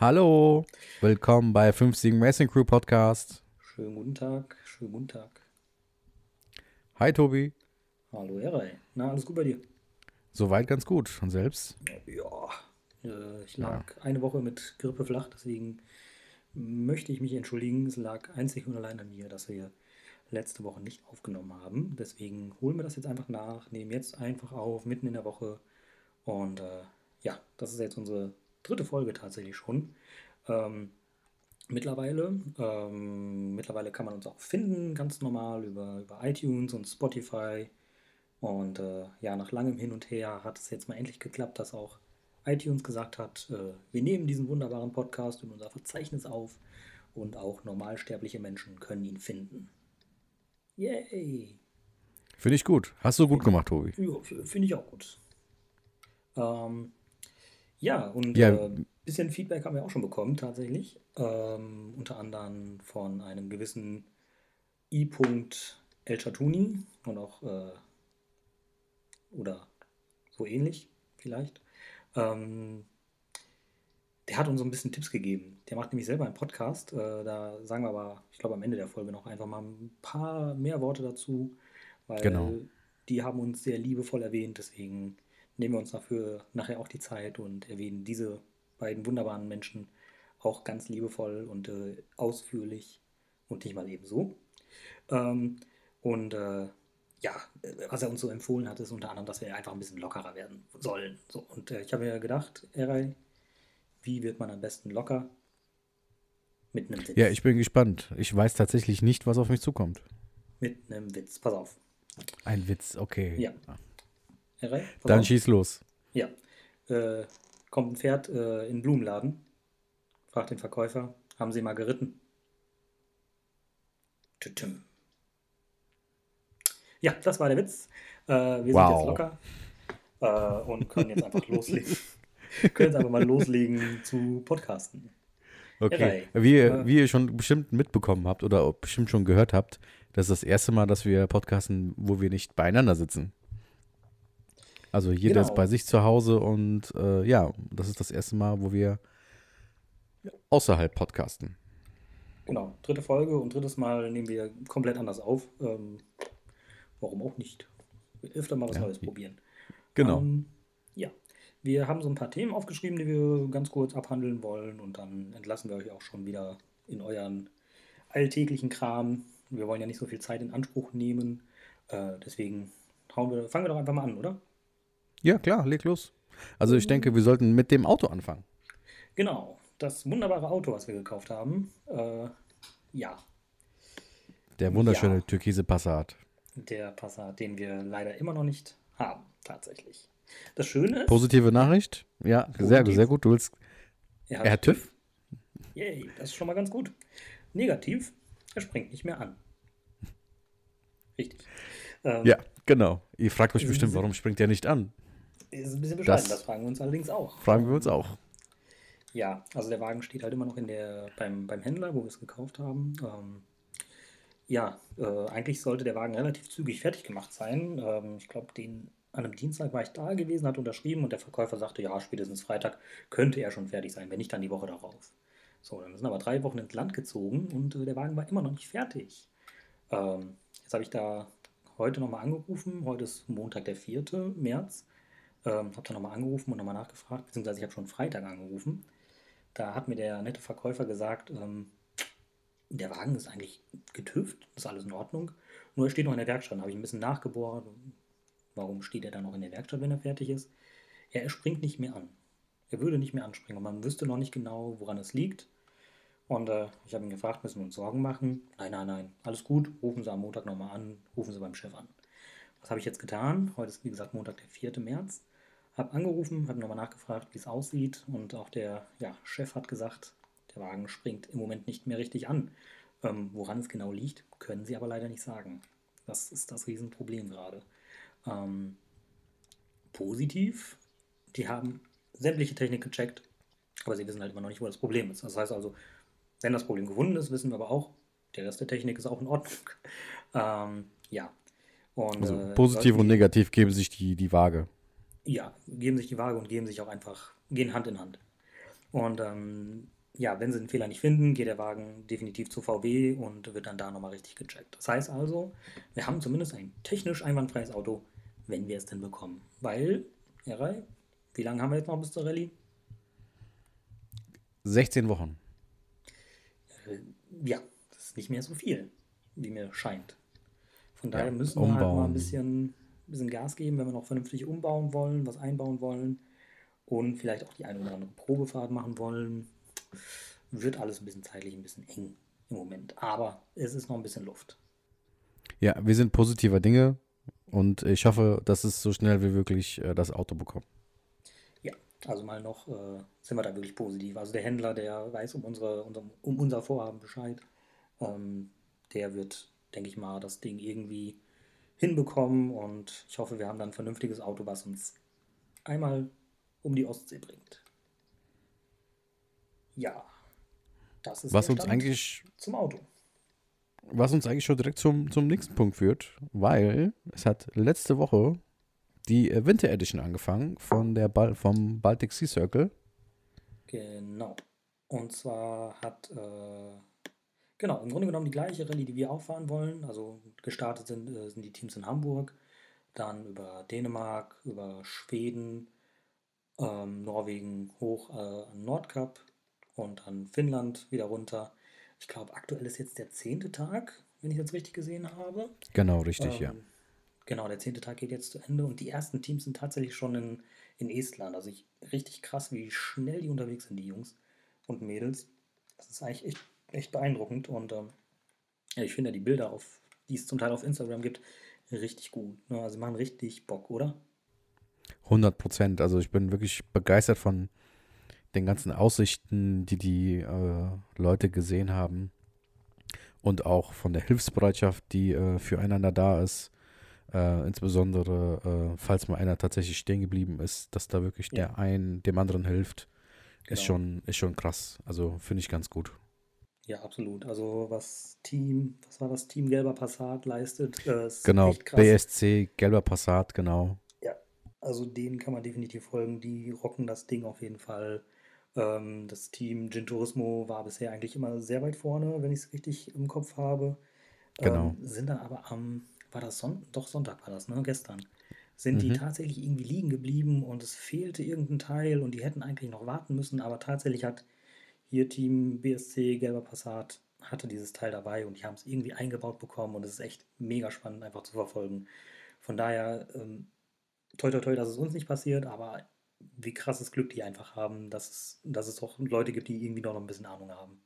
Hallo, willkommen bei 50 Racing Crew Podcast. Schönen guten Tag, schönen guten Tag. Hi Tobi. Hallo Eray. Na, alles gut bei dir? Soweit ganz gut. Und selbst? Ja, äh, ich lag ja. eine Woche mit Grippe flach, deswegen möchte ich mich entschuldigen. Es lag einzig und allein an mir, dass wir letzte Woche nicht aufgenommen haben. Deswegen holen wir das jetzt einfach nach, nehmen jetzt einfach auf, mitten in der Woche. Und äh, ja, das ist jetzt unsere dritte Folge tatsächlich schon. Ähm, mittlerweile, ähm, mittlerweile kann man uns auch finden, ganz normal über, über iTunes und Spotify. Und äh, ja, nach langem Hin und Her hat es jetzt mal endlich geklappt, dass auch iTunes gesagt hat, äh, wir nehmen diesen wunderbaren Podcast in unser Verzeichnis auf und auch normalsterbliche Menschen können ihn finden. Yay! Finde ich gut. Hast du gut gemacht, Tobi. Ja, finde ich auch gut. Ähm, ja, und ja. Äh, bisschen Feedback haben wir auch schon bekommen, tatsächlich. Ähm, unter anderem von einem gewissen I. El Chatuni und auch äh, oder so ähnlich vielleicht. Ähm, der hat uns so ein bisschen Tipps gegeben. Der macht nämlich selber einen Podcast. Äh, da sagen wir aber, ich glaube, am Ende der Folge noch einfach mal ein paar mehr Worte dazu, weil genau. die haben uns sehr liebevoll erwähnt. Deswegen nehmen wir uns dafür nachher auch die Zeit und erwähnen diese beiden wunderbaren Menschen auch ganz liebevoll und äh, ausführlich und nicht mal ebenso. Ähm, und äh, ja, was er uns so empfohlen hat, ist unter anderem, dass wir einfach ein bisschen lockerer werden sollen. So, und äh, ich habe mir gedacht, Eray, wie wird man am besten locker? Mit einem Witz. Ja, ich bin gespannt. Ich weiß tatsächlich nicht, was auf mich zukommt. Mit einem Witz. Pass auf. Ein Witz, okay. Ja. Eray, Dann auf. schieß los. Ja. Äh, kommt ein Pferd äh, in den Blumenladen, fragt den Verkäufer, haben Sie mal geritten? Tütüm. Ja, das war der Witz. Äh, wir wow. sind jetzt locker äh, und können jetzt einfach loslegen. können jetzt einfach mal loslegen zu Podcasten. Okay. Wie, äh, wie ihr schon bestimmt mitbekommen habt oder bestimmt schon gehört habt, das ist das erste Mal, dass wir podcasten, wo wir nicht beieinander sitzen. Also jeder genau. ist bei sich zu Hause und äh, ja, das ist das erste Mal, wo wir außerhalb podcasten. Genau, dritte Folge und drittes Mal nehmen wir komplett anders auf. Ähm, warum auch nicht? Öfter mal was ja. Neues probieren. Genau. Ähm, ja, wir haben so ein paar Themen aufgeschrieben, die wir ganz kurz abhandeln wollen und dann entlassen wir euch auch schon wieder in euren alltäglichen Kram. Wir wollen ja nicht so viel Zeit in Anspruch nehmen. Äh, deswegen wir, fangen wir doch einfach mal an, oder? Ja, klar, leg los. Also ich denke, wir sollten mit dem Auto anfangen. Genau, das wunderbare Auto, was wir gekauft haben. Äh, ja. Der wunderschöne ja. türkise Passat. Der Passat, den wir leider immer noch nicht haben, tatsächlich. Das Schöne ist. Positive Nachricht? Ja, positiv. sehr, sehr gut. Du willst. Er hat, er hat TÜV? Yay, das ist schon mal ganz gut. Negativ, er springt nicht mehr an. Richtig. Ähm, ja, genau. Ihr fragt euch bestimmt, warum springt er nicht an? Ist ein bisschen bescheiden, das, das, fragen wir uns allerdings auch. Fragen wir uns auch. Ja, also der Wagen steht halt immer noch in der, beim, beim Händler, wo wir es gekauft haben. Ähm, ja, äh, eigentlich sollte der Wagen relativ zügig fertig gemacht sein. Ähm, ich glaube, den an einem Dienstag war ich da gewesen, hat unterschrieben und der Verkäufer sagte, ja, spätestens Freitag könnte er schon fertig sein, wenn nicht dann die Woche darauf. So, dann sind aber drei Wochen ins Land gezogen und äh, der Wagen war immer noch nicht fertig. Ähm, jetzt habe ich da heute nochmal angerufen. Heute ist Montag, der 4. März. Ähm, habe dann nochmal angerufen und nochmal nachgefragt, beziehungsweise ich habe schon Freitag angerufen. Da hat mir der nette Verkäufer gesagt, ähm, der Wagen ist eigentlich getüft, ist alles in Ordnung. Nur er steht noch in der Werkstatt. Da habe ich ein bisschen nachgebohrt. Warum steht er dann noch in der Werkstatt, wenn er fertig ist? Ja, er springt nicht mehr an. Er würde nicht mehr anspringen. Und man wüsste noch nicht genau, woran es liegt. Und äh, ich habe ihn gefragt, müssen wir uns Sorgen machen? Nein, nein, nein, alles gut. Rufen Sie am Montag nochmal an, rufen Sie beim Chef an. Was habe ich jetzt getan? Heute ist, wie gesagt, Montag, der 4. März. Habe angerufen, habe nochmal nachgefragt, wie es aussieht. Und auch der ja, Chef hat gesagt, der Wagen springt im Moment nicht mehr richtig an. Ähm, woran es genau liegt, können sie aber leider nicht sagen. Das ist das Riesenproblem gerade. Ähm, positiv, die haben sämtliche Technik gecheckt, aber sie wissen halt immer noch nicht, wo das Problem ist. Das heißt also, wenn das Problem gefunden ist, wissen wir aber auch, der Rest der Technik ist auch in Ordnung. ähm, ja. Und, also äh, positiv und negativ geben sich die, die Waage ja, geben sich die Waage und geben sich auch einfach, gehen Hand in Hand. Und ähm, ja, wenn sie den Fehler nicht finden, geht der Wagen definitiv zu VW und wird dann da nochmal richtig gecheckt. Das heißt also, wir haben zumindest ein technisch einwandfreies Auto, wenn wir es denn bekommen. Weil, Herr wie lange haben wir jetzt noch bis zur Rallye? 16 Wochen. Äh, ja, das ist nicht mehr so viel, wie mir scheint. Von daher ja, müssen wir halt mal ein bisschen, bisschen Gas geben, wenn wir noch vernünftig umbauen wollen, was einbauen wollen und vielleicht auch die eine oder andere Probefahrt machen wollen. Wird alles ein bisschen zeitlich ein bisschen eng im Moment. Aber es ist noch ein bisschen Luft. Ja, wir sind positiver Dinge und ich hoffe, dass es so schnell wie möglich äh, das Auto bekommt. Ja, also mal noch äh, sind wir da wirklich positiv. Also der Händler, der weiß um, unsere, unser, um unser Vorhaben Bescheid. Ähm, der wird, denke ich mal, das Ding irgendwie hinbekommen und ich hoffe, wir haben dann ein vernünftiges Auto, was uns einmal um die Ostsee bringt. Ja, das ist was uns eigentlich zum Auto. Was uns eigentlich schon direkt zum, zum nächsten Punkt führt, weil es hat letzte Woche die äh, Winter Edition angefangen von der Bal vom Baltic Sea Circle. Genau. Und zwar hat, äh, genau, im Grunde genommen die gleiche Rallye, die wir auch fahren wollen. Also gestartet sind, äh, sind die Teams in Hamburg, dann über Dänemark, über Schweden, ähm, Norwegen hoch äh, an Nordkap und dann Finnland wieder runter. Ich glaube, aktuell ist jetzt der zehnte Tag, wenn ich das richtig gesehen habe. Genau, richtig, ähm, ja. Genau, der zehnte Tag geht jetzt zu Ende und die ersten Teams sind tatsächlich schon in, in Estland. Also ich, richtig krass, wie schnell die unterwegs sind, die Jungs und Mädels. Das ist eigentlich echt, echt beeindruckend und ähm, ja, ich finde die Bilder, auf, die es zum Teil auf Instagram gibt, richtig gut. Ne? Also machen richtig Bock, oder? 100 Prozent. Also ich bin wirklich begeistert von den ganzen Aussichten, die die äh, Leute gesehen haben. Und auch von der Hilfsbereitschaft, die äh, füreinander da ist. Äh, insbesondere, äh, falls mal einer tatsächlich stehen geblieben ist, dass da wirklich ja. der einen dem anderen hilft, genau. ist, schon, ist schon krass. Also finde ich ganz gut. Ja, absolut. Also was Team, was war das Team Gelber Passat leistet, äh, genau, BSC Gelber Passat, genau. Also denen kann man definitiv folgen. Die rocken das Ding auf jeden Fall. Ähm, das Team Gin Turismo war bisher eigentlich immer sehr weit vorne, wenn ich es richtig im Kopf habe. Genau. Ähm, sind dann aber am, war das Sonntag? Doch, Sonntag war das, ne? Gestern. Sind mhm. die tatsächlich irgendwie liegen geblieben und es fehlte irgendein Teil und die hätten eigentlich noch warten müssen, aber tatsächlich hat hier Team BSC Gelber Passat hatte dieses Teil dabei und die haben es irgendwie eingebaut bekommen und es ist echt mega spannend einfach zu verfolgen. Von daher ähm, toi toi toi, dass es uns nicht passiert, aber wie krasses Glück die einfach haben, dass es, dass es auch Leute gibt, die irgendwie noch ein bisschen Ahnung haben.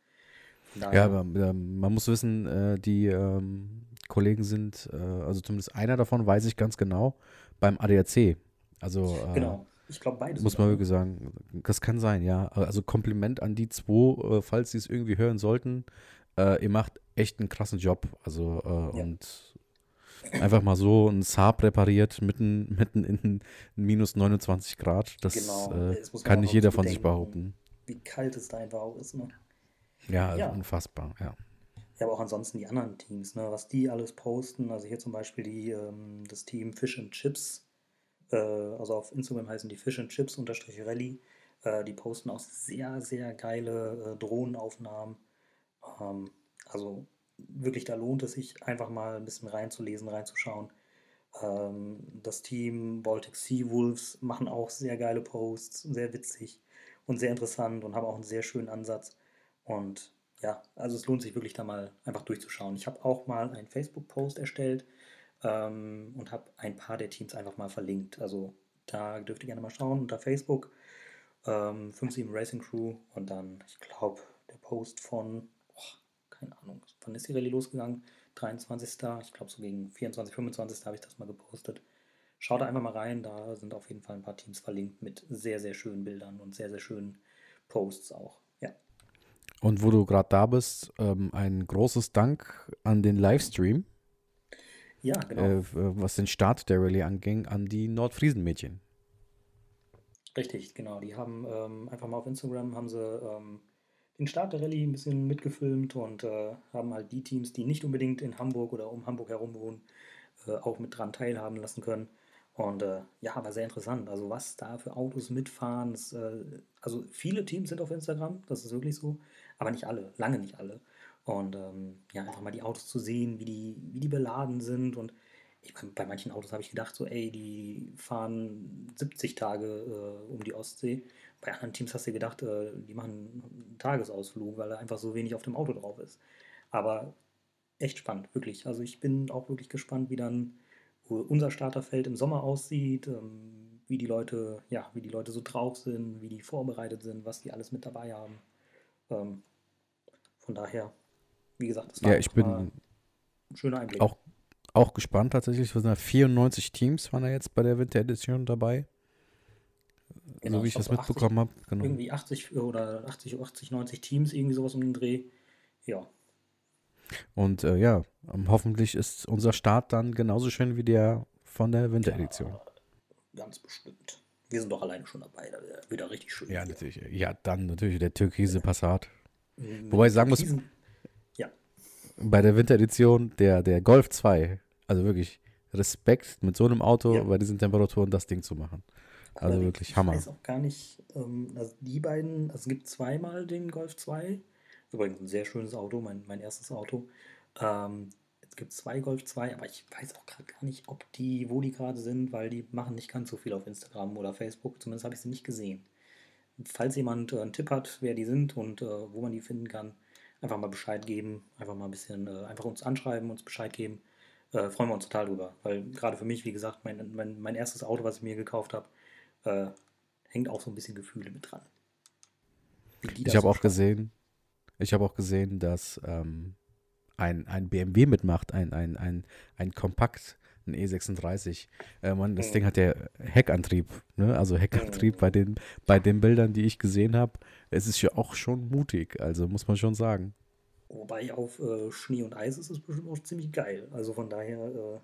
Ja, aber äh, man muss wissen, äh, die ähm, Kollegen sind, äh, also zumindest einer davon weiß ich ganz genau, beim ADAC. Also äh, genau. Ich glaube beides. Muss man wirklich sagen, das kann sein, ja. Also Kompliment an die zwei, äh, falls sie es irgendwie hören sollten. Äh, ihr macht echt einen krassen Job. Also ja. und einfach mal so ein Saab repariert, mitten, mitten in minus 29 Grad. Das genau. äh, kann nicht jeder von sich behaupten. Wie kalt es da einfach auch ist. Ne? Ja, also ja, unfassbar, ja. Ja, aber auch ansonsten die anderen Teams, ne, was die alles posten. Also hier zum Beispiel die, ähm, das Team Fish and Chips. Äh, also auf Instagram heißen die Fish and Chips unterstrich Rally. Äh, die posten auch sehr, sehr geile äh, Drohnenaufnahmen. Ähm, also wirklich, da lohnt es sich einfach mal ein bisschen reinzulesen, reinzuschauen. Ähm, das Team Baltic Sea Wolves machen auch sehr geile Posts, sehr witzig und sehr interessant und haben auch einen sehr schönen Ansatz. Und ja, also es lohnt sich wirklich da mal einfach durchzuschauen. Ich habe auch mal einen Facebook-Post erstellt ähm, und habe ein paar der Teams einfach mal verlinkt. Also da dürft ihr gerne mal schauen unter Facebook. Ähm, 57 Racing Crew und dann, ich glaube, der Post von keine Ahnung, wann ist die Rallye losgegangen? 23. Ich glaube so gegen 24, 25. habe ich das mal gepostet. Schaut da einfach mal rein, da sind auf jeden Fall ein paar Teams verlinkt mit sehr, sehr schönen Bildern und sehr, sehr schönen Posts auch. Ja. Und wo du gerade da bist, ähm, ein großes Dank an den Livestream. Ja, genau. Äh, was den Start der Rallye anging, an die Nordfriesen-Mädchen. Richtig, genau. Die haben ähm, einfach mal auf Instagram haben sie ähm, den Start der Rallye ein bisschen mitgefilmt und äh, haben halt die Teams, die nicht unbedingt in Hamburg oder um Hamburg herum wohnen, äh, auch mit dran teilhaben lassen können. Und äh, ja, aber sehr interessant. Also was da für Autos mitfahren. Das, äh, also viele Teams sind auf Instagram, das ist wirklich so, aber nicht alle, lange nicht alle. Und ähm, ja, einfach mal die Autos zu sehen, wie die, wie die beladen sind. Und ich, bei, bei manchen Autos habe ich gedacht, so, ey, die fahren 70 Tage äh, um die Ostsee. Bei anderen Teams hast du gedacht, äh, die machen einen Tagesausflug, weil da einfach so wenig auf dem Auto drauf ist. Aber echt spannend, wirklich. Also ich bin auch wirklich gespannt, wie dann unser Starterfeld im Sommer aussieht, ähm, wie die Leute, ja, wie die Leute so drauf sind, wie die vorbereitet sind, was die alles mit dabei haben. Ähm, von daher wie gesagt, das war ja, ich bin ein schöner Einblick. Auch, auch gespannt tatsächlich. Es sind 94 Teams waren da jetzt bei der Winteredition dabei. Genau, so wie ich, das mitbekommen habe. Genau. Irgendwie 80 oder 80, 80, 90 Teams, irgendwie sowas um den Dreh. Ja. Und äh, ja, ähm, hoffentlich ist unser Start dann genauso schön wie der von der Winteredition. Ja, ganz bestimmt. Wir sind doch alleine schon dabei, da wird er richtig schön. Ja, natürlich. Ja, dann natürlich der türkise Passat. Mhm, Wobei ich sagen muss, bei der Winteredition der, der Golf 2. Also wirklich Respekt mit so einem Auto ja. bei diesen Temperaturen das Ding zu machen. Also Aber wirklich Hammer. Ich weiß auch gar nicht, ähm, also die beiden, also es gibt zweimal den Golf 2. Übrigens ein sehr schönes Auto, mein, mein erstes Auto. Ähm, es gibt zwei Golf 2, aber ich weiß auch gerade gar nicht, ob die, wo die gerade sind, weil die machen nicht ganz so viel auf Instagram oder Facebook. Zumindest habe ich sie nicht gesehen. Falls jemand äh, einen Tipp hat, wer die sind und äh, wo man die finden kann, einfach mal Bescheid geben, einfach mal ein bisschen, äh, einfach uns anschreiben, uns Bescheid geben. Äh, freuen wir uns total drüber. Weil gerade für mich, wie gesagt, mein, mein, mein erstes Auto, was ich mir gekauft habe, äh, hängt auch so ein bisschen Gefühle mit dran. Ich habe auch gesehen, ich habe auch gesehen, dass ähm, ein, ein BMW mitmacht, ein, ein, ein, ein Kompakt, ein E36. Äh, man, das mhm. Ding hat ja Heckantrieb, ne? Also Heckantrieb mhm. bei den, bei den Bildern, die ich gesehen habe. Es ist ja auch schon mutig, also muss man schon sagen. Wobei auf äh, Schnee und Eis ist es bestimmt auch ziemlich geil. Also von daher äh,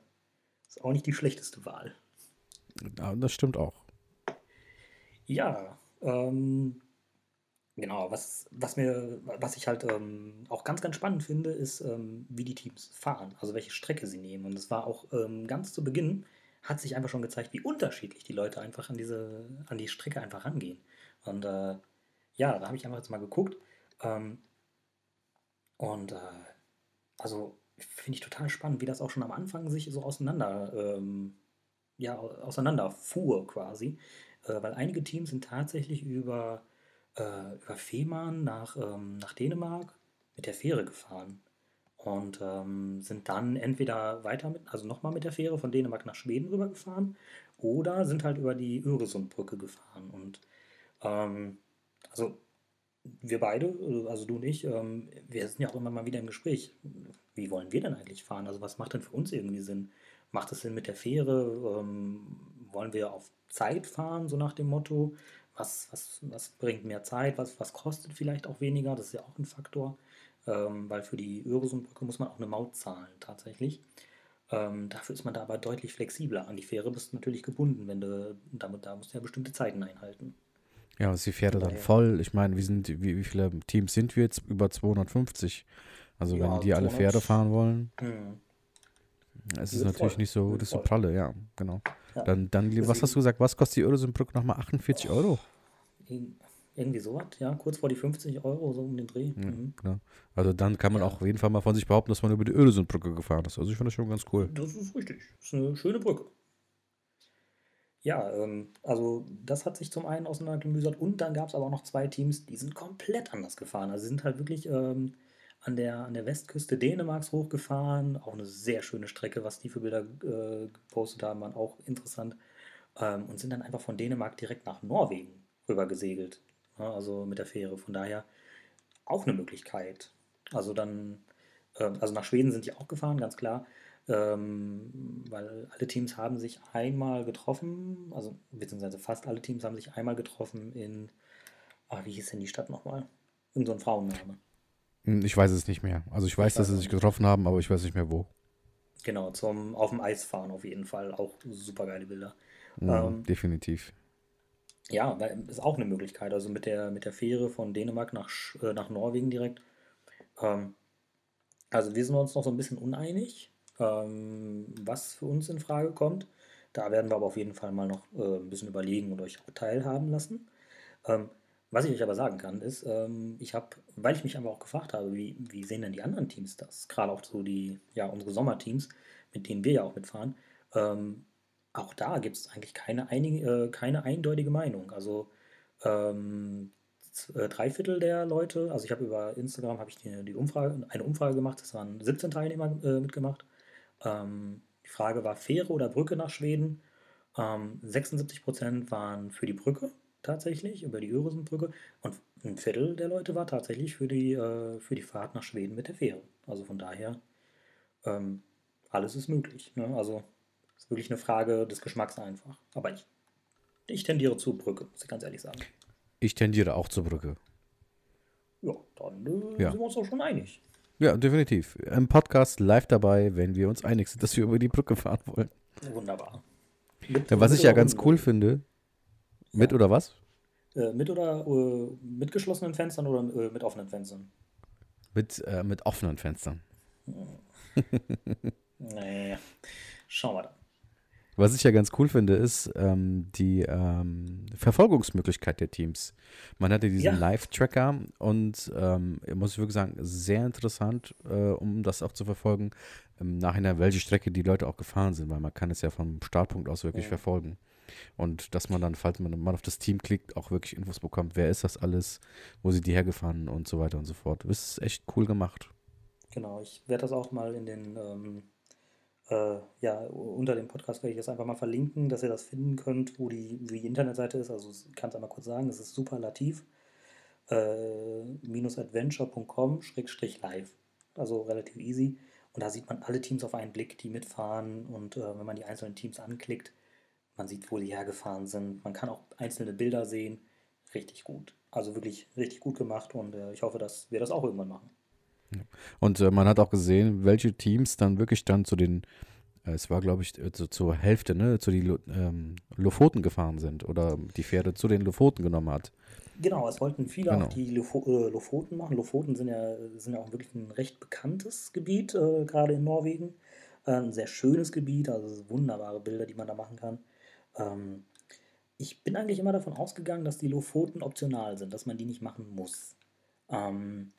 ist auch nicht die schlechteste Wahl. Ja, das stimmt auch. Ja, ähm, Genau, was, was, mir, was ich halt ähm, auch ganz, ganz spannend finde, ist, ähm, wie die Teams fahren, also welche Strecke sie nehmen. Und es war auch ähm, ganz zu Beginn, hat sich einfach schon gezeigt, wie unterschiedlich die Leute einfach an diese, an die Strecke einfach rangehen. Und äh, ja, da habe ich einfach jetzt mal geguckt. Ähm, und äh, also finde ich total spannend, wie das auch schon am Anfang sich so auseinander, ähm, ja, auseinanderfuhr quasi. Äh, weil einige Teams sind tatsächlich über äh, über Fehmarn nach, ähm, nach Dänemark mit der Fähre gefahren und ähm, sind dann entweder weiter mit, also nochmal mit der Fähre von Dänemark nach Schweden rübergefahren oder sind halt über die Öresundbrücke gefahren. Und ähm, also wir beide, also du und ich, ähm, wir sind ja auch immer mal wieder im Gespräch. Wie wollen wir denn eigentlich fahren? Also was macht denn für uns irgendwie Sinn? Macht es Sinn mit der Fähre? Ähm, wollen wir auf Zeit fahren, so nach dem Motto? Was, was, was bringt mehr Zeit, was, was kostet vielleicht auch weniger, das ist ja auch ein Faktor, ähm, weil für die Öresundbrücke muss man auch eine Maut zahlen tatsächlich. Ähm, dafür ist man da aber deutlich flexibler. An die Fähre bist du natürlich gebunden, wenn du damit da musst du ja bestimmte Zeiten einhalten. Ja, ist die Fähre dann voll? Ich meine, wie, sind, wie, wie viele Teams sind wir jetzt? Über 250. Also ja, wenn die 200, alle Pferde fahren wollen. Hm. Es ist natürlich voll. nicht so, das so pralle, ja, genau. Ja. Dann, dann was hast du gesagt, was kostet die Öresundbrücke nochmal? 48 Euro? Irgendwie sowas, ja, kurz vor die 50 Euro, so um den Dreh. Ja, mhm. genau. Also dann kann man ja. auch auf jeden Fall mal von sich behaupten, dass man über die Öresundbrücke gefahren ist. Also ich finde das schon ganz cool. Das ist richtig. Das ist eine schöne Brücke. Ja, ähm, also das hat sich zum einen auseinandergemüsert und dann gab es aber auch noch zwei Teams, die sind komplett anders gefahren. Also sie sind halt wirklich ähm, an der, an der Westküste Dänemarks hochgefahren. Auch eine sehr schöne Strecke, was die für Bilder äh, gepostet haben, waren auch interessant. Ähm, und sind dann einfach von Dänemark direkt nach Norwegen rüber gesegelt. Ja, also mit der Fähre. Von daher auch eine Möglichkeit. Also dann, äh, also nach Schweden sind die auch gefahren, ganz klar. Ähm, weil alle Teams haben sich einmal getroffen, also beziehungsweise fast alle Teams haben sich einmal getroffen in, ah, wie hieß denn die Stadt nochmal? In so ein Frauenname. Hm, ich weiß es nicht mehr. Also ich weiß, dass sie sich getroffen haben, aber ich weiß nicht mehr wo. Genau, zum auf dem Eis fahren auf jeden Fall. Auch super geile Bilder. Mhm, ähm, definitiv. Ja, ist auch eine Möglichkeit. Also mit der, mit der Fähre von Dänemark nach, äh, nach Norwegen direkt. Ähm, also wir sind uns noch so ein bisschen uneinig, ähm, was für uns in Frage kommt. da werden wir aber auf jeden Fall mal noch äh, ein bisschen überlegen und euch auch teilhaben lassen. Ähm, was ich euch aber sagen kann, ist, ähm, ich habe, weil ich mich einfach auch gefragt habe, wie, wie sehen denn die anderen Teams das? Gerade auch so die, ja, unsere Sommerteams, mit denen wir ja auch mitfahren. Ähm, auch da gibt es eigentlich keine, einige, äh, keine eindeutige Meinung. Also ähm, äh, drei Viertel der Leute, also ich habe über Instagram habe ich die, die, Umfrage, eine Umfrage gemacht, es waren 17 Teilnehmer äh, mitgemacht. Ähm, die Frage war Fähre oder Brücke nach Schweden. Ähm, 76% waren für die Brücke tatsächlich, über die Öresundbrücke. Und ein Viertel der Leute war tatsächlich für die, äh, für die Fahrt nach Schweden mit der Fähre. Also von daher, ähm, alles ist möglich. Ne? Also ist wirklich eine Frage des Geschmacks einfach. Aber ich, ich tendiere zur Brücke, muss ich ganz ehrlich sagen. Ich tendiere auch zur Brücke. Ja, dann äh, ja. sind wir uns auch schon einig. Ja, definitiv. Im Podcast live dabei, wenn wir uns einig sind, dass wir über die Brücke fahren wollen. Wunderbar. Ja, was ich ja ganz cool finde. Mit oder was? Äh, mit oder äh, mit geschlossenen Fenstern oder äh, mit offenen Fenstern? Mit, äh, mit offenen Fenstern. Nee, schauen wir dann. Was ich ja ganz cool finde, ist ähm, die ähm, Verfolgungsmöglichkeit der Teams. Man hatte diesen ja. Live-Tracker und ähm, muss ich wirklich sagen, sehr interessant, äh, um das auch zu verfolgen. Im Nachhinein, welche Strecke die Leute auch gefahren sind, weil man kann es ja vom Startpunkt aus wirklich ja. verfolgen. Und dass man dann, falls man mal auf das Team klickt, auch wirklich Infos bekommt, wer ist das alles, wo sind die hergefahren und so weiter und so fort. Das ist echt cool gemacht. Genau, ich werde das auch mal in den ähm, äh, ja, unter dem Podcast werde ich das einfach mal verlinken, dass ihr das finden könnt, wo die, wie die Internetseite ist. Also ich kann es einmal kurz sagen, es ist superlativ. Äh, adventure.com-live. Also relativ easy. Und da sieht man alle Teams auf einen Blick, die mitfahren. Und äh, wenn man die einzelnen Teams anklickt, man sieht, wo die hergefahren sind. Man kann auch einzelne Bilder sehen. Richtig gut. Also wirklich richtig gut gemacht und äh, ich hoffe, dass wir das auch irgendwann machen. Und äh, man hat auch gesehen, welche Teams dann wirklich dann zu den, äh, es war glaube ich äh, zu, zur Hälfte, ne, zu den ähm, Lofoten gefahren sind oder die Pferde zu den Lofoten genommen hat. Genau, es wollten viele genau. auch die Lofo äh, Lofoten machen. Lofoten sind ja, sind ja auch wirklich ein recht bekanntes Gebiet, äh, gerade in Norwegen. Ein sehr schönes Gebiet, also wunderbare Bilder, die man da machen kann. Ähm, ich bin eigentlich immer davon ausgegangen, dass die Lofoten optional sind, dass man die nicht machen muss. Ähm,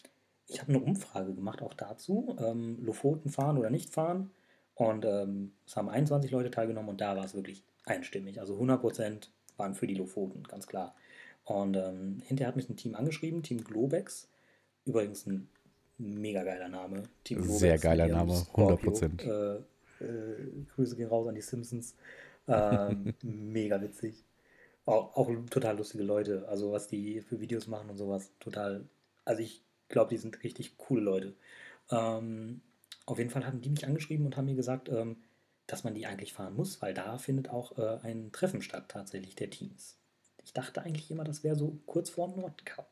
ich habe eine Umfrage gemacht auch dazu, ähm, Lofoten fahren oder nicht fahren. Und ähm, es haben 21 Leute teilgenommen und da war es wirklich einstimmig. Also 100% waren für die Lofoten, ganz klar. Und ähm, hinterher hat mich ein Team angeschrieben, Team Globex. Übrigens ein mega geiler Name. Team Globex, Sehr geiler Name, Scorpio. 100%. Äh, äh, Grüße gehen raus an die Simpsons. Ähm, mega witzig. Auch, auch total lustige Leute. Also was die für Videos machen und sowas. Total. Also ich glaube, die sind richtig coole Leute. Ähm, auf jeden Fall haben die mich angeschrieben und haben mir gesagt, ähm, dass man die eigentlich fahren muss, weil da findet auch äh, ein Treffen statt, tatsächlich der Teams. Ich dachte eigentlich immer, das wäre so kurz vor dem Nordcup.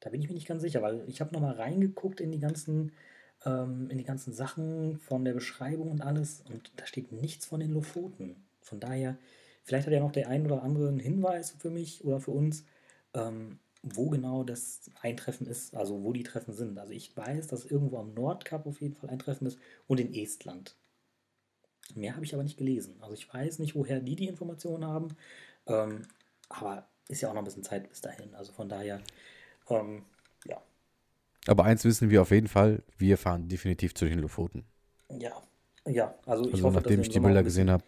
Da bin ich mir nicht ganz sicher, weil ich habe nochmal reingeguckt in die ganzen ähm, in die ganzen Sachen von der Beschreibung und alles und da steht nichts von den Lofoten. Von daher, vielleicht hat ja noch der ein oder andere einen Hinweis für mich oder für uns. Ähm, wo genau das Eintreffen ist, also wo die Treffen sind. Also ich weiß, dass irgendwo am Nordkap auf jeden Fall ein Treffen ist und in Estland. Mehr habe ich aber nicht gelesen. Also ich weiß nicht, woher die die Informationen haben, ähm, aber ist ja auch noch ein bisschen Zeit bis dahin. Also von daher, ähm, ja. Aber eins wissen wir auf jeden Fall, wir fahren definitiv zu den Lofoten. Ja, ja. Also, ich also hoffe, nachdem ich die Bilder gesehen habe,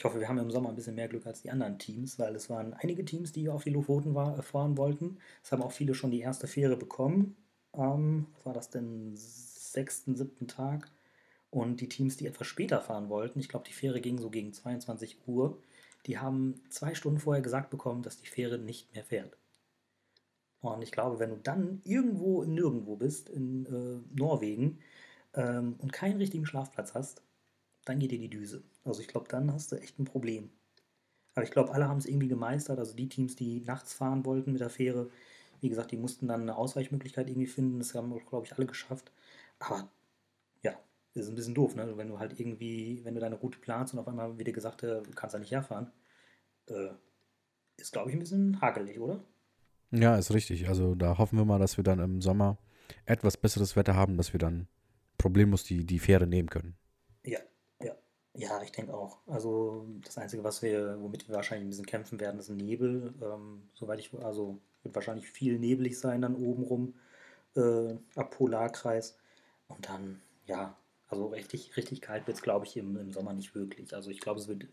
ich hoffe, wir haben im Sommer ein bisschen mehr Glück als die anderen Teams, weil es waren einige Teams, die auf die Lofoten äh, fahren wollten. Es haben auch viele schon die erste Fähre bekommen. Ähm, was war das denn? Sechsten, siebten Tag. Und die Teams, die etwas später fahren wollten, ich glaube, die Fähre ging so gegen 22 Uhr, die haben zwei Stunden vorher gesagt bekommen, dass die Fähre nicht mehr fährt. Und ich glaube, wenn du dann irgendwo in nirgendwo bist, in äh, Norwegen, ähm, und keinen richtigen Schlafplatz hast, dann geht dir die Düse. Also ich glaube, dann hast du echt ein Problem. Aber ich glaube, alle haben es irgendwie gemeistert. Also die Teams, die nachts fahren wollten mit der Fähre, wie gesagt, die mussten dann eine Ausweichmöglichkeit irgendwie finden. Das haben, glaube ich, alle geschafft. Aber ja, ist ein bisschen doof, ne? Wenn du halt irgendwie, wenn du deine Route planst und auf einmal wieder gesagt, äh, du kannst da nicht herfahren, äh, ist, glaube ich, ein bisschen hakelig, oder? Ja, ist richtig. Also da hoffen wir mal, dass wir dann im Sommer etwas besseres Wetter haben, dass wir dann problemlos die, die Fähre nehmen können. Ja, ich denke auch. Also das Einzige, was wir, womit wir wahrscheinlich ein bisschen kämpfen werden, ist Nebel. Ähm, soweit ich, also wird wahrscheinlich viel neblig sein dann obenrum äh, ab Polarkreis. Und dann, ja, also richtig, richtig kalt wird es, glaube ich, im, im Sommer nicht wirklich. Also ich glaube, es wird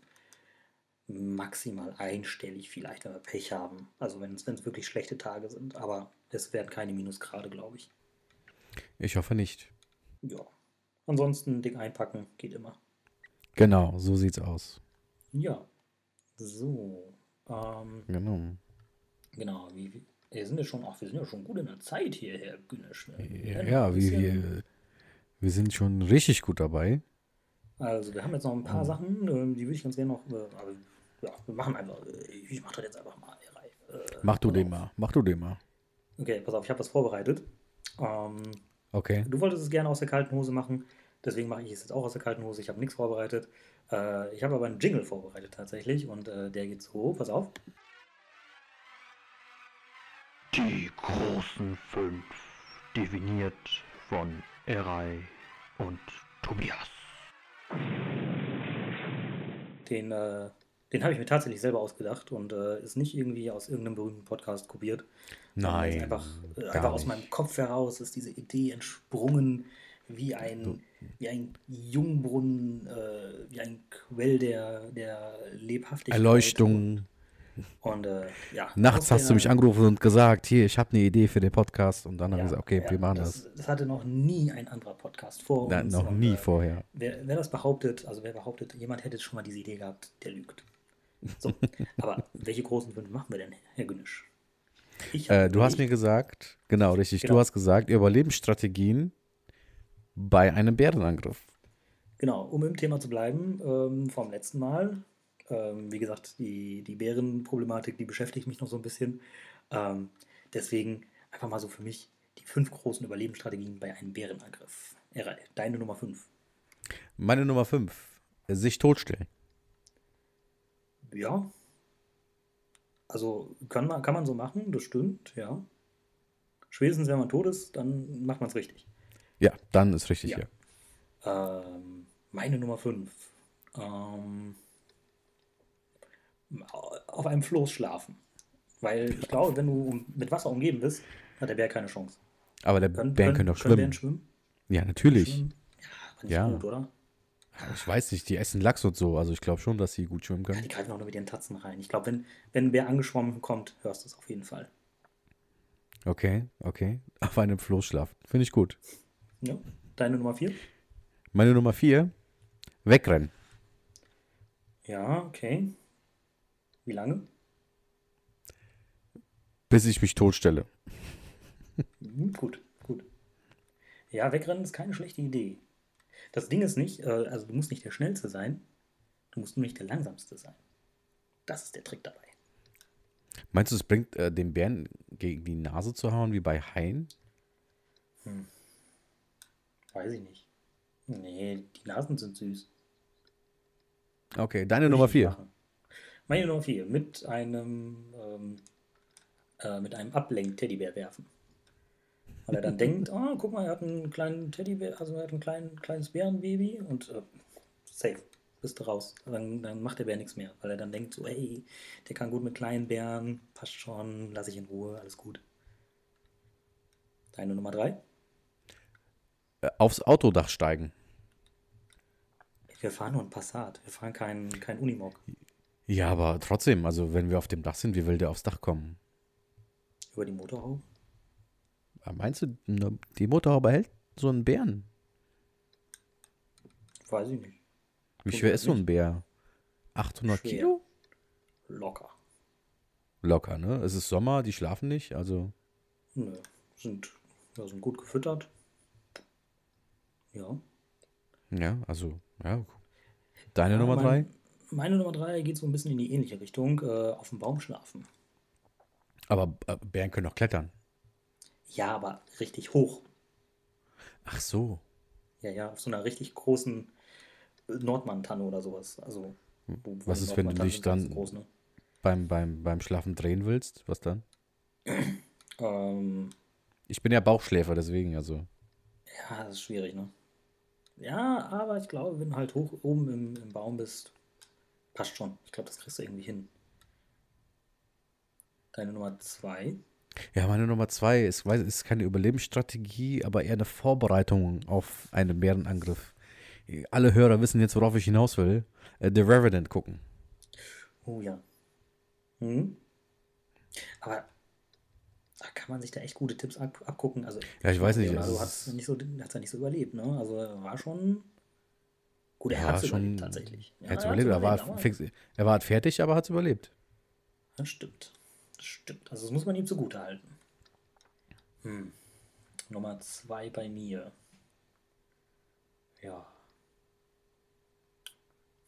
maximal einstellig vielleicht, wenn wir Pech haben. Also wenn es wirklich schlechte Tage sind. Aber es werden keine Minusgrade, glaube ich. Ich hoffe nicht. Ja. Ansonsten dick einpacken geht immer. Genau, so sieht's aus. Ja. So. Ähm, genau. Genau, wie, wir sind ja schon, ach, wir sind ja schon gut in der Zeit hier, Herr Günnisch. Ja, ja wie, wir, wir sind schon richtig gut dabei. Also, wir haben jetzt noch ein paar oh. Sachen, ähm, die würde ich ganz gerne noch, äh, aber, ja, wir machen einfach, äh, ich mache das jetzt einfach mal. Äh, mach du den mal, mach du den mal. Okay, pass auf, ich habe was vorbereitet. Ähm, okay. Du wolltest es gerne aus der kalten Hose machen, deswegen mache ich es jetzt auch aus der kalten Hose. Ich habe nichts vorbereitet. Äh, ich habe aber einen Jingle vorbereitet tatsächlich und äh, der geht so, pass auf. Die großen fünf, definiert von Erei und Tobias. Den, äh, den habe ich mir tatsächlich selber ausgedacht und äh, ist nicht irgendwie aus irgendeinem berühmten Podcast kopiert. Nein. Einfach, äh, einfach aus meinem Kopf heraus ist diese Idee entsprungen wie ein, wie ein Jungbrunnen, äh, wie ein Quell der, der Lebhaftigkeit. Erleuchtung. Und äh, ja. Nachts hast du mich angerufen und gesagt, hier, ich habe eine Idee für den Podcast. Und dann ja, haben wir gesagt, okay, ja, wir machen das, das. Das hatte noch nie ein anderer Podcast vor Nein, uns. Noch und, nie äh, vorher. Wer, wer, das behauptet, also wer behauptet, jemand hätte schon mal diese Idee gehabt, der lügt. So, aber welche großen Wünsche machen wir denn, Herr Günnisch? Äh, du hast mir gesagt, genau, richtig, genau. du hast gesagt, Überlebensstrategien bei einem Bärenangriff. Genau, um im Thema zu bleiben, ähm, vom letzten Mal, ähm, wie gesagt, die, die Bärenproblematik, die beschäftigt mich noch so ein bisschen. Ähm, deswegen einfach mal so für mich die fünf großen Überlebensstrategien bei einem Bärenangriff. Deine Nummer fünf. Meine Nummer fünf. Sich totstellen. Ja. Also kann man, kann man so machen, das stimmt, ja. Spätestens, wenn man tot ist, dann macht man es richtig. Ja, dann ist richtig, ja. ja. Ähm, meine Nummer fünf. Ähm, auf einem Floß schlafen. Weil ich glaube, wenn du mit Wasser umgeben bist, hat der Bär keine Chance. Aber der können, Bären können doch schwimmen. Bären schwimmen. Ja, natürlich. Schwimmen? Ja, ja. gut, oder? Ich weiß nicht, die essen Lachs und so, also ich glaube schon, dass sie gut schwimmen können. Ja, die greifen auch nur mit ihren Tatzen rein. Ich glaube, wenn, wenn ein Bär angeschwommen kommt, hörst du es auf jeden Fall. Okay, okay. Auf einem Floß schlafen. Finde ich gut. Ja. Deine Nummer vier? Meine Nummer vier, wegrennen. Ja, okay. Wie lange? Bis ich mich totstelle. Mhm, gut, gut. Ja, wegrennen ist keine schlechte Idee. Das Ding ist nicht, äh, also du musst nicht der Schnellste sein, du musst nur nicht der Langsamste sein. Das ist der Trick dabei. Meinst du, es bringt äh, den Bären gegen die Nase zu hauen, wie bei Haien? Hm. Weiß ich nicht. Nee, die Nasen sind süß. Okay, deine Nummer vier. Machen. Meine Nummer 4, mit einem, ähm, äh, mit einem Ablenk-Teddybär werfen. Weil er dann denkt, oh, guck mal, er hat einen kleinen Teddybär, also er hat ein klein, kleines Bärenbaby und äh, safe, bist du raus. Dann, dann macht der Bär nichts mehr, weil er dann denkt so, hey, der kann gut mit kleinen Bären, passt schon, lass ich in Ruhe, alles gut. Deine Nummer 3? Äh, aufs Autodach steigen. Wir fahren nur ein Passat, wir fahren kein, kein Unimog. Ja, aber trotzdem, also wenn wir auf dem Dach sind, wie will der aufs Dach kommen? Über die Motorhaube? Ah, meinst du, die Motorhaube hält so einen Bären? Weiß ich nicht. Wie schwer ist so ein Bär? 800 schwer. Kilo? Locker. Locker, ne? Es ist Sommer, die schlafen nicht, also. Nö, sind, ja, sind gut gefüttert. Ja. Ja, also, ja. Deine ja, Nummer mein, drei? meine Nummer drei geht so ein bisschen in die ähnliche Richtung, äh, auf dem Baum schlafen. Aber äh, Bären können doch klettern. Ja, aber richtig hoch. Ach so. Ja, ja, auf so einer richtig großen Nordmantanne oder sowas. Also, wo, wo Was ist, wenn du dich dann groß, ne? beim, beim, beim Schlafen drehen willst? Was dann? ähm, ich bin ja Bauchschläfer, deswegen, also. Ja, das ist schwierig, ne? Ja, aber ich glaube, wenn du halt hoch oben im, im Baum bist, passt schon. Ich glaube, das kriegst du irgendwie hin. Deine Nummer zwei. Ja, meine Nummer zwei ist, weiß, ist keine Überlebensstrategie, aber eher eine Vorbereitung auf einen Bärenangriff. Alle Hörer wissen jetzt, worauf ich hinaus will. Äh, The Revenant gucken. Oh ja. Hm? Aber da kann man sich da echt gute Tipps ab, abgucken. Also, ja, ich weiß nicht. Also hat es nicht, so, ja nicht so überlebt, ne? Also war schon. Gut, er ja, hat es überlebt tatsächlich. Ja, er hat es überlebt, er war, fix, er war fertig, aber hat es überlebt. Das stimmt. Das stimmt. Also das muss man ihm zugute halten. Hm. Nummer zwei bei mir. Ja.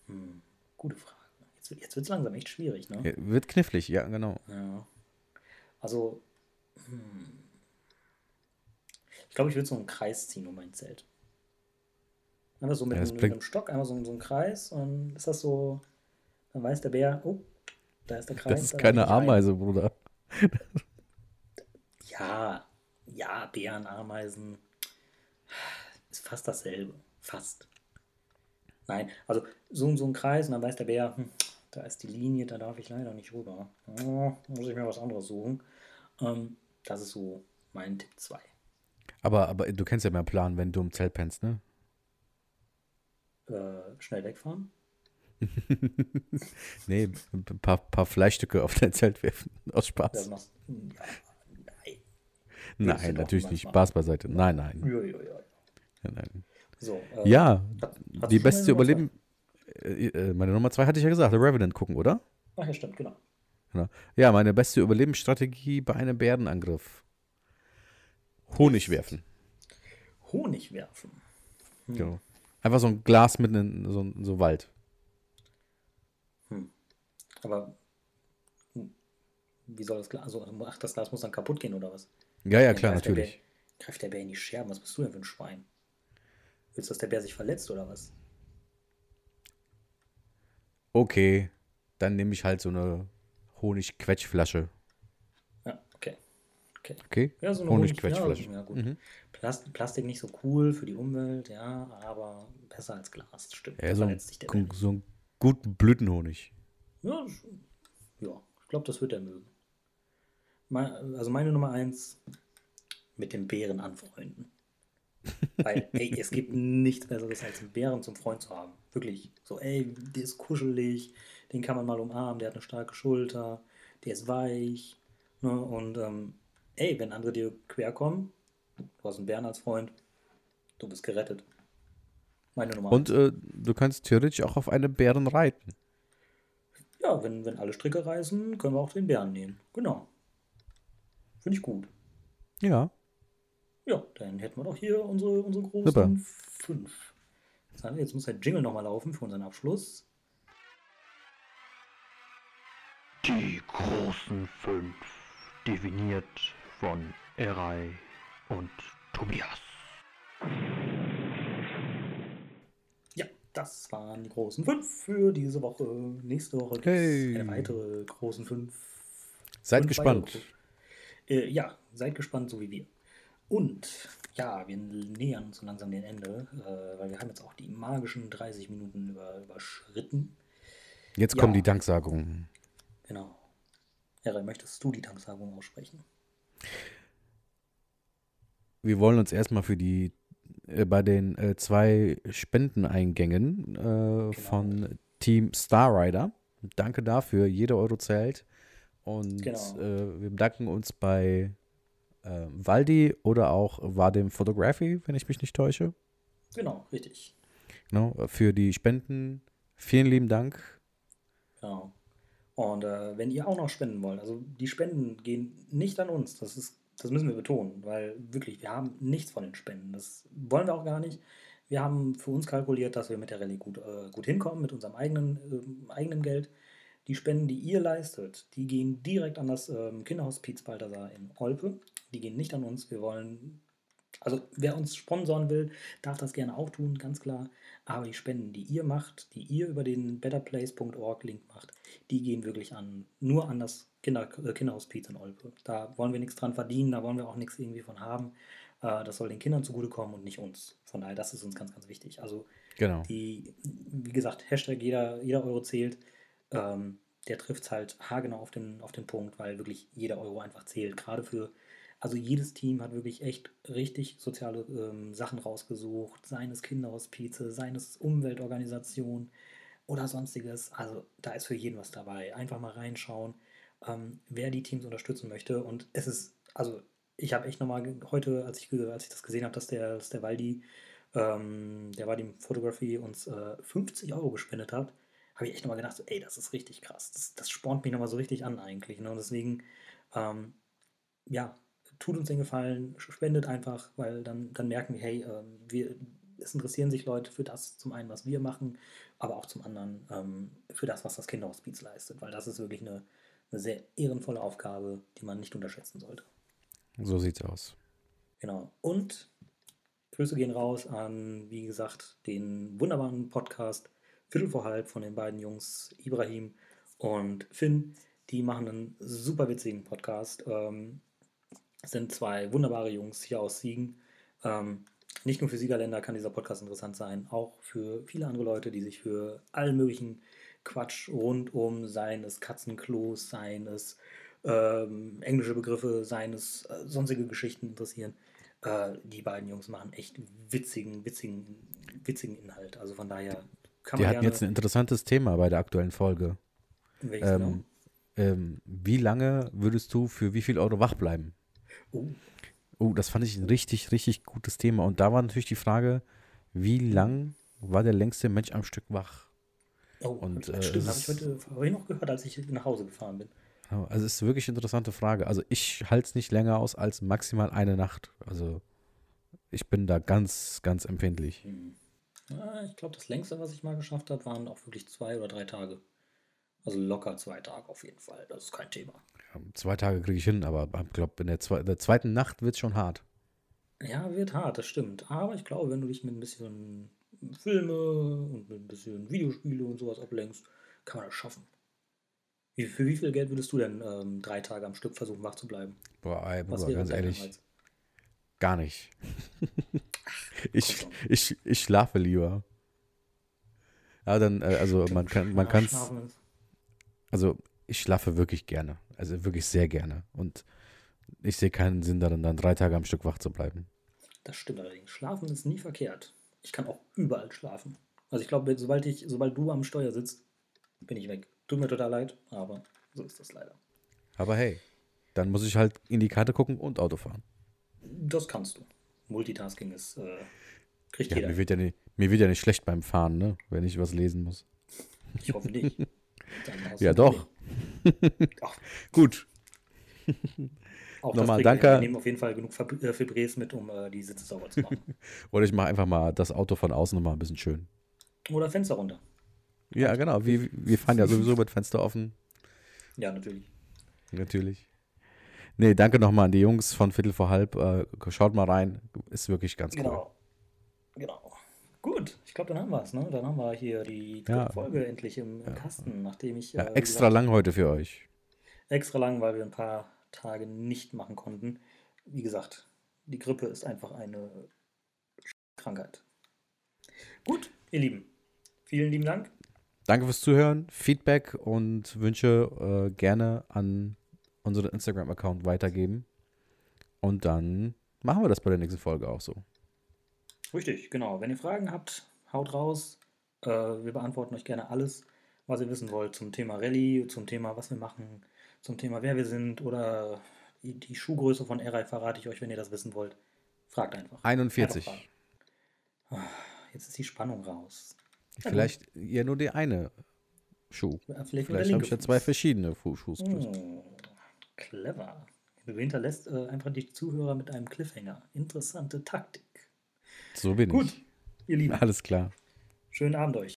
Hm. Gute Frage. Jetzt, jetzt wird es langsam echt schwierig, ne? Ja, wird knifflig, ja, genau. Ja. Also, hm. ich glaube, ich würde so einen Kreis ziehen um mein Zelt. Einfach so mit, ja, einem, mit einem Stock, einmal so, so einen Kreis und ist das so, dann weiß der Bär, oh, da ist der Kreis. Das ist keine Ameise, Bruder. ja, ja, Bären, Ameisen, ist fast dasselbe. Fast. Nein, also so, so ein Kreis und dann weiß der Bär, hm, da ist die Linie, da darf ich leider nicht rüber. Oh, muss ich mir was anderes suchen. Ähm, das ist so mein Tipp 2. Aber, aber du kennst ja meinen Plan, wenn du im Zelt pennst, ne? Äh, schnell wegfahren? nee, ein paar, paar Fleischstücke auf dein Zelt werfen. Aus Spaß. Ja, nein. Nein, natürlich nicht. Spaß beiseite. Nein, nein. Ja, ja, ja. ja, nein. So, äh, ja die beste Überleben. Äh, äh, meine Nummer zwei hatte ich ja gesagt, The Revenant gucken, oder? Ach ja, stimmt, genau. Genau. Ja, meine beste Überlebensstrategie bei einem Bärenangriff. Honig werfen. Honig werfen. Hm. Genau. Einfach so ein Glas mitten in so, so Wald. Hm. Aber hm, wie soll das Glas? Also, ach, das Glas muss dann kaputt gehen oder was? Ja, ja, klar, natürlich. Der Bär, greift der Bär in die Scherben. Was bist du denn für ein Schwein? Willst du, dass der Bär sich verletzt oder was? Okay, dann nehme ich halt so eine Honig-Quetschflasche. Ja, okay. Okay. okay. Ja, so eine Honig-Quetschflasche. Ja, ja, gut. Mhm. Plast Plastik nicht so cool für die Umwelt, ja, aber besser als Glas, stimmt. Ja, so, ein, so ein guten Blütenhonig. Ja, ja ich glaube, das wird er mögen. Also meine Nummer eins mit den Bären anfreunden. Weil, ey, es gibt nichts Besseres, als einen Bären zum Freund zu haben. Wirklich. So, ey, der ist kuschelig, den kann man mal umarmen, der hat eine starke Schulter, der ist weich. Ne? Und, ähm, ey, wenn andere dir quer kommen, du hast einen Bären als Freund, du bist gerettet. Meine Nummer. Und äh, du kannst theoretisch auch auf einem Bären reiten. Ja, wenn, wenn alle Stricke reißen, können wir auch den Bären nehmen. Genau. Finde ich gut. Ja. Ja, dann hätten wir doch hier unsere, unsere großen Super. fünf. Jetzt muss der Jingle nochmal laufen für unseren Abschluss. Die großen fünf, definiert von Erei und Tobias. Ja, das waren die großen fünf für diese Woche. Nächste Woche gibt es hey. eine weitere großen fünf. Seid fünf gespannt. Äh, ja, seid gespannt, so wie wir. Und ja, wir nähern uns so langsam dem Ende, äh, weil wir haben jetzt auch die magischen 30 Minuten über, überschritten. Jetzt ja. kommen die Danksagungen. Genau. Herr, möchtest du die Danksagung aussprechen? Wir wollen uns erstmal für die äh, bei den äh, zwei Spendeneingängen äh, genau. von Team Starrider. Danke dafür, jeder Euro zählt. Und genau. Äh, wir bedanken uns bei äh, Waldi oder auch Vadim Photography, wenn ich mich nicht täusche. Genau, richtig. Genau, für die Spenden. Vielen lieben Dank. Genau. Und äh, wenn ihr auch noch spenden wollt, also die Spenden gehen nicht an uns, das ist, das müssen wir betonen, weil wirklich, wir haben nichts von den Spenden. Das wollen wir auch gar nicht. Wir haben für uns kalkuliert, dass wir mit der Rallye gut, äh, gut hinkommen, mit unserem eigenen, äh, eigenen Geld. Die Spenden, die ihr leistet, die gehen direkt an das ähm, Kinderhospiz Balthasar in Olpe. Die gehen nicht an uns. Wir wollen Also wer uns sponsoren will, darf das gerne auch tun, ganz klar. Aber die Spenden, die ihr macht, die ihr über den betterplace.org Link macht, die gehen wirklich an nur an das Kinder, äh, Kinderhospiz in Olpe. Da wollen wir nichts dran verdienen, da wollen wir auch nichts irgendwie von haben. Äh, das soll den Kindern zugutekommen und nicht uns. Von daher, das ist uns ganz, ganz wichtig. Also Genau. die, wie gesagt, Hashtag jeder, jeder Euro zählt. Ähm, der trifft es halt haargenau auf den, auf den Punkt, weil wirklich jeder Euro einfach zählt. Gerade für, also jedes Team hat wirklich echt richtig soziale ähm, Sachen rausgesucht, seines Kinderhospize, seines Umweltorganisation oder sonstiges. Also da ist für jeden was dabei. Einfach mal reinschauen, ähm, wer die Teams unterstützen möchte. Und es ist, also ich habe echt nochmal heute, als ich, als ich das gesehen habe, dass der, dass der Waldi, ähm, der Waldi Photography uns äh, 50 Euro gespendet hat, habe ich echt nochmal gedacht, so, ey, das ist richtig krass. Das, das spornt mich nochmal so richtig an eigentlich. Ne? Und deswegen, ähm, ja, tut uns den Gefallen, spendet einfach, weil dann, dann merken wir, hey, ähm, wir, es interessieren sich Leute für das, zum einen, was wir machen, aber auch zum anderen ähm, für das, was das Kinderhospiz leistet, weil das ist wirklich eine, eine sehr ehrenvolle Aufgabe, die man nicht unterschätzen sollte. So sieht's aus. Genau. Und Grüße gehen raus an, wie gesagt, den wunderbaren Podcast Viertel vor halb von den beiden Jungs Ibrahim und Finn. Die machen einen super witzigen Podcast. Ähm, sind zwei wunderbare Jungs hier aus Siegen. Ähm, nicht nur für Siegerländer kann dieser Podcast interessant sein, auch für viele andere Leute, die sich für allen möglichen Quatsch rund um seines Katzenklos, seines ähm, englische Begriffe, seines äh, sonstige Geschichten interessieren. Äh, die beiden Jungs machen echt witzigen, witzigen, witzigen Inhalt. Also von daher kann Die man hatten jetzt ein interessantes Thema bei der aktuellen Folge. Welches genau? Ähm, ähm, wie lange würdest du für wie viel Euro wach bleiben? Oh, Oh, das fand ich ein richtig, richtig gutes Thema. Und da war natürlich die Frage, wie lang war der längste Mensch am Stück wach? oh Und, das äh, stimmt, habe ich heute vorhin noch gehört, als ich nach Hause gefahren bin. Ja, Also es ist wirklich eine interessante Frage. Also ich halte es nicht länger aus als maximal eine Nacht. Also ich bin da ganz, ganz empfindlich. Hm. Ja, ich glaube, das längste, was ich mal geschafft habe, waren auch wirklich zwei oder drei Tage. Also locker zwei Tage auf jeden Fall. Das ist kein Thema. Ja, zwei Tage kriege ich hin, aber ich glaube, in der, zwe der zweiten Nacht wird es schon hart. Ja, wird hart, das stimmt. Aber ich glaube, wenn du dich mit ein bisschen Filme und mit ein bisschen Videospiele und sowas ablenkst, kann man das schaffen. Wie, für wie viel Geld würdest du denn ähm, drei Tage am Stück versuchen, wach zu bleiben? Boah, ey, Was wäre ganz ehrlich, Anreiz? gar nicht. ich, ich, ich schlafe lieber. Ja, dann, äh, also man kann man schlafen ist- also ich schlafe wirklich gerne. Also wirklich sehr gerne. Und ich sehe keinen Sinn darin, dann drei Tage am Stück wach zu bleiben. Das stimmt allerdings. Schlafen ist nie verkehrt. Ich kann auch überall schlafen. Also ich glaube, sobald ich, sobald du am Steuer sitzt, bin ich weg. Tut mir total leid, aber so ist das leider. Aber hey, dann muss ich halt in die Karte gucken und Auto fahren. Das kannst du. Multitasking ist, äh, kriegt Ja, jeder. mir, wird ja nicht, mir wird ja nicht schlecht beim Fahren, ne? wenn ich was lesen muss. Ich hoffe nicht. Ja, doch. Gut, auch Nochmal danke. Wir nehmen auf jeden Fall genug Fab- äh, Febrés mit, um äh, die Sitze sauber zu machen. oder ich mache einfach mal das Auto von außen nochmal ein bisschen schön. Oder Fenster runter. Ja, genau. Wir, wir fahren ja sowieso mit Fenster offen. Ja, natürlich. Natürlich. Nee, danke nochmal an die Jungs von Viertel vor halb. Äh, schaut mal rein. Ist wirklich ganz cool. Genau. Genau. Gut, ich glaube, dann haben wir es. Ne? Dann haben wir hier die dritte Ja. Folge endlich im, im Kasten, nachdem ich Ja, äh, extra gesagt, lang heute für euch. extra lang, weil wir ein paar Tage nicht machen konnten. Wie gesagt, die Grippe ist einfach eine Krankheit. Gut, ihr Lieben, vielen lieben Dank. Danke fürs Zuhören, Feedback und Wünsche äh, gerne an unseren Instagram-Account weitergeben. Und dann machen wir das bei der nächsten Folge auch so. Richtig, genau. Wenn ihr Fragen habt, haut raus. Äh, wir beantworten euch gerne alles, was ihr wissen wollt zum Thema Rallye, zum Thema, was wir machen, zum Thema, wer wir sind oder die, Schuhgröße von RI verrate ich euch, wenn ihr das wissen wollt. Fragt einfach. 41. Einfach fragen. Ah, Jetzt ist die Spannung raus. Vielleicht ja nur die eine Schuh. Ja, Vielleicht, Vielleicht habe ich ja zwei verschiedene Schuhs. Hm, clever. Du hinterlässt äh, einfach die Zuhörer mit einem Cliffhanger. Interessante Taktik. So bin Gut, ich. ihr Lieben, Alles klar. schönen Abend euch.